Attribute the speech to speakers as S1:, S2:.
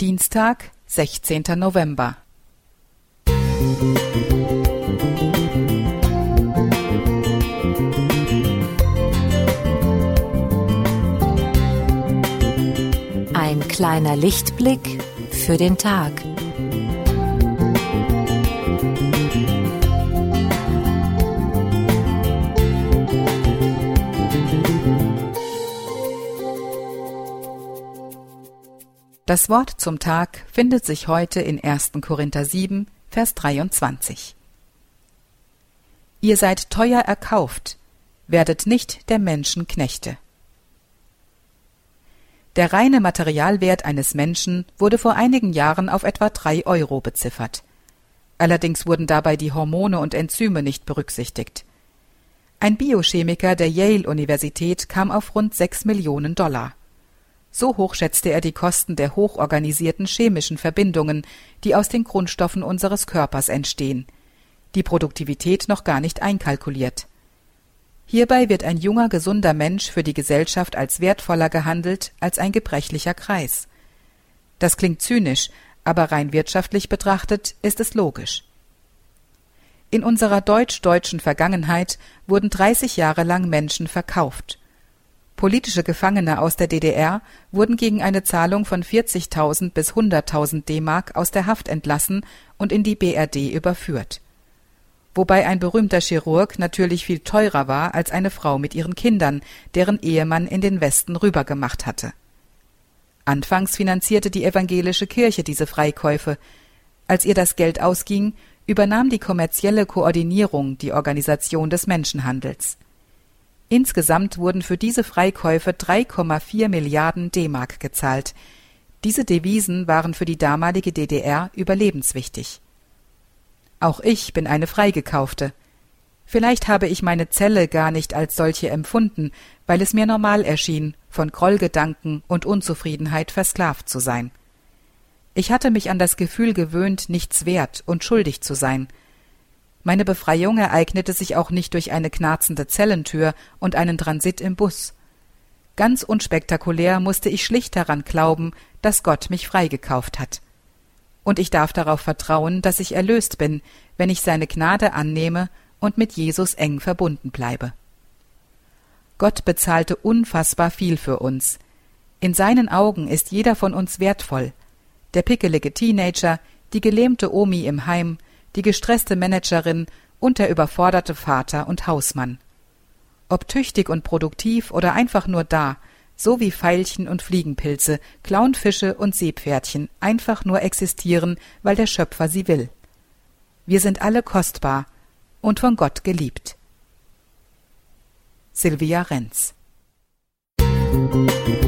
S1: Dienstag, sechzehnter November.
S2: Ein kleiner Lichtblick für den Tag.
S1: Das Wort zum Tag findet sich heute in 1. Korinther 7, Vers 23. Ihr seid teuer erkauft, werdet nicht der Menschen Knechte. Der reine Materialwert eines Menschen wurde vor einigen Jahren auf etwa drei Euro beziffert. Allerdings wurden dabei die Hormone und Enzyme nicht berücksichtigt. Ein Biochemiker der Yale-Universität kam auf rund sechs Millionen Dollar. So hoch schätzte er die Kosten der hochorganisierten chemischen Verbindungen, die aus den Grundstoffen unseres Körpers entstehen, die Produktivität noch gar nicht einkalkuliert. Hierbei wird ein junger, gesunder Mensch für die Gesellschaft als wertvoller gehandelt als ein gebrechlicher Kreis. Das klingt zynisch, aber rein wirtschaftlich betrachtet ist es logisch. In unserer deutsch-deutschen Vergangenheit wurden 30 Jahre lang Menschen verkauft Politische Gefangene aus der DDR wurden gegen eine Zahlung von 40.000 bis 100.000 D-Mark aus der Haft entlassen und in die BRD überführt. Wobei ein berühmter Chirurg natürlich viel teurer war als eine Frau mit ihren Kindern, deren Ehemann in den Westen rübergemacht hatte. Anfangs finanzierte die evangelische Kirche diese Freikäufe. Als ihr das Geld ausging, übernahm die kommerzielle Koordinierung die Organisation des Menschenhandels Insgesamt wurden für diese Freikäufe 3,4 Milliarden D-Mark gezahlt. Diese Devisen waren für die damalige DDR überlebenswichtig. Auch ich bin eine Freigekaufte. Vielleicht habe ich meine Zelle gar nicht als solche empfunden, weil es mir normal erschien, von Grollgedanken und Unzufriedenheit versklavt zu sein. Ich hatte mich an das Gefühl gewöhnt, nichts wert und schuldig zu sein – meine Befreiung ereignete sich auch nicht durch eine knarzende Zellentür und einen Transit im Bus. Ganz unspektakulär musste ich schlicht daran glauben, dass Gott mich freigekauft hat. Und ich darf darauf vertrauen, dass ich erlöst bin, wenn ich seine Gnade annehme und mit Jesus eng verbunden bleibe. Gott bezahlte unfassbar viel für uns. In seinen Augen ist jeder von uns wertvoll. Der pickelige Teenager, die gelähmte Omi im Heim, die gestresste Managerin und der überforderte Vater und Hausmann. Ob tüchtig und produktiv oder einfach nur da, so wie Veilchen und Fliegenpilze, Clownfische und Seepferdchen einfach nur existieren, weil der Schöpfer sie will. Wir sind alle kostbar und von Gott geliebt. Silvia Renz Musik